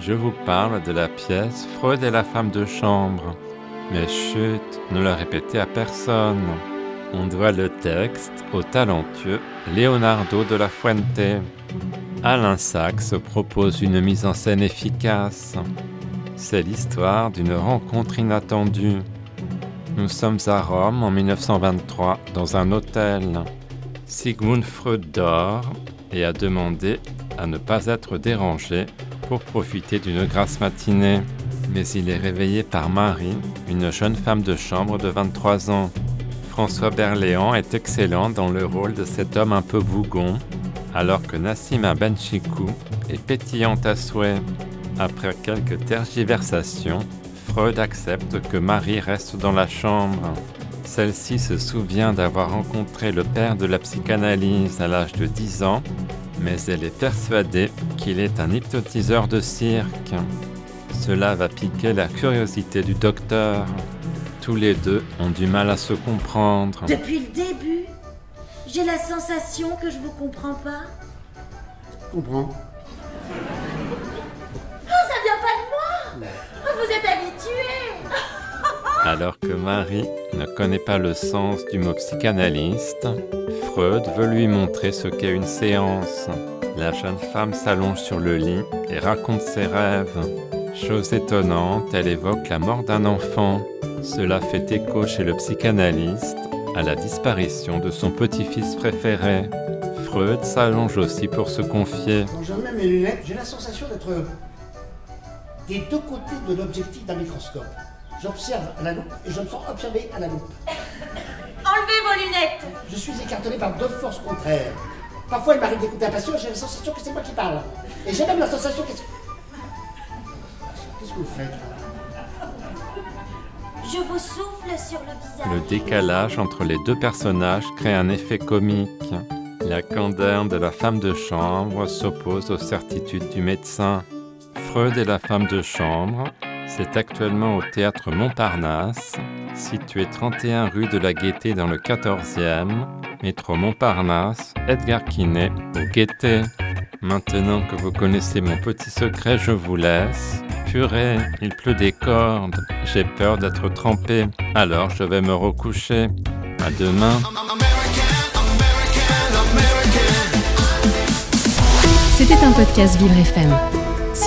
je vous parle de la pièce Freud et la femme de chambre. Mais chut, ne le répétez à personne. On doit le texte au talentueux Leonardo de la Fuente. Alain Sachs propose une mise en scène efficace. C'est l'histoire d'une rencontre inattendue. Nous sommes à Rome en 1923 dans un hôtel. Sigmund Freud dort et a demandé à ne pas être dérangé pour profiter d'une grasse matinée. Mais il est réveillé par Marie, une jeune femme de chambre de 23 ans. François Berléand est excellent dans le rôle de cet homme un peu bougon, alors que Nassima Benchikou est pétillante à souhait. Après quelques tergiversations, Freud accepte que Marie reste dans la chambre. Celle-ci se souvient d'avoir rencontré le père de la psychanalyse à l'âge de 10 ans, mais elle est persuadée qu'il est un hypnotiseur de cirque. Cela va piquer la curiosité du docteur. Tous les deux ont du mal à se comprendre. Depuis le début, j'ai la sensation que je vous comprends pas. comprends. Oh, ça vient pas de moi Oh, Vous êtes habitué Alors que Marie ne connaît pas le sens du mot psychanalyste, Freud veut lui montrer ce qu'est une séance. La jeune femme s'allonge sur le lit et raconte ses rêves. Chose étonnante, elle évoque la mort d'un enfant. Cela fait écho chez le psychanalyste à la disparition de son petit-fils préféré. Freud s'allonge aussi pour se confier. Quand je remets mes lunettes, j'ai la sensation d'être des deux côtés de l'objectif d'un microscope. J'observe à la loupe et je me sens observé à la loupe. Enlevez vos lunettes Je suis écartelé par deux forces contraires. Parfois, il m'arrive d'écouter un patient et j'ai la sensation que c'est moi qui parle. Et j'ai même la sensation que c'est... Qu'est-ce que vous faites Je vous souffle sur le visage. Le décalage entre les deux personnages crée un effet comique. La candeur de la femme de chambre s'oppose aux certitudes du médecin. Freud et la femme de chambre, c'est actuellement au théâtre Montparnasse, situé 31 rue de la Gaîté dans le 14e, métro Montparnasse, Edgar Quinet, au Gaîté. Maintenant que vous connaissez mon petit secret, je vous laisse. Purée, il pleut des cordes. J'ai peur d'être trempé. Alors je vais me recoucher. À demain. C'était un podcast Vivre FM.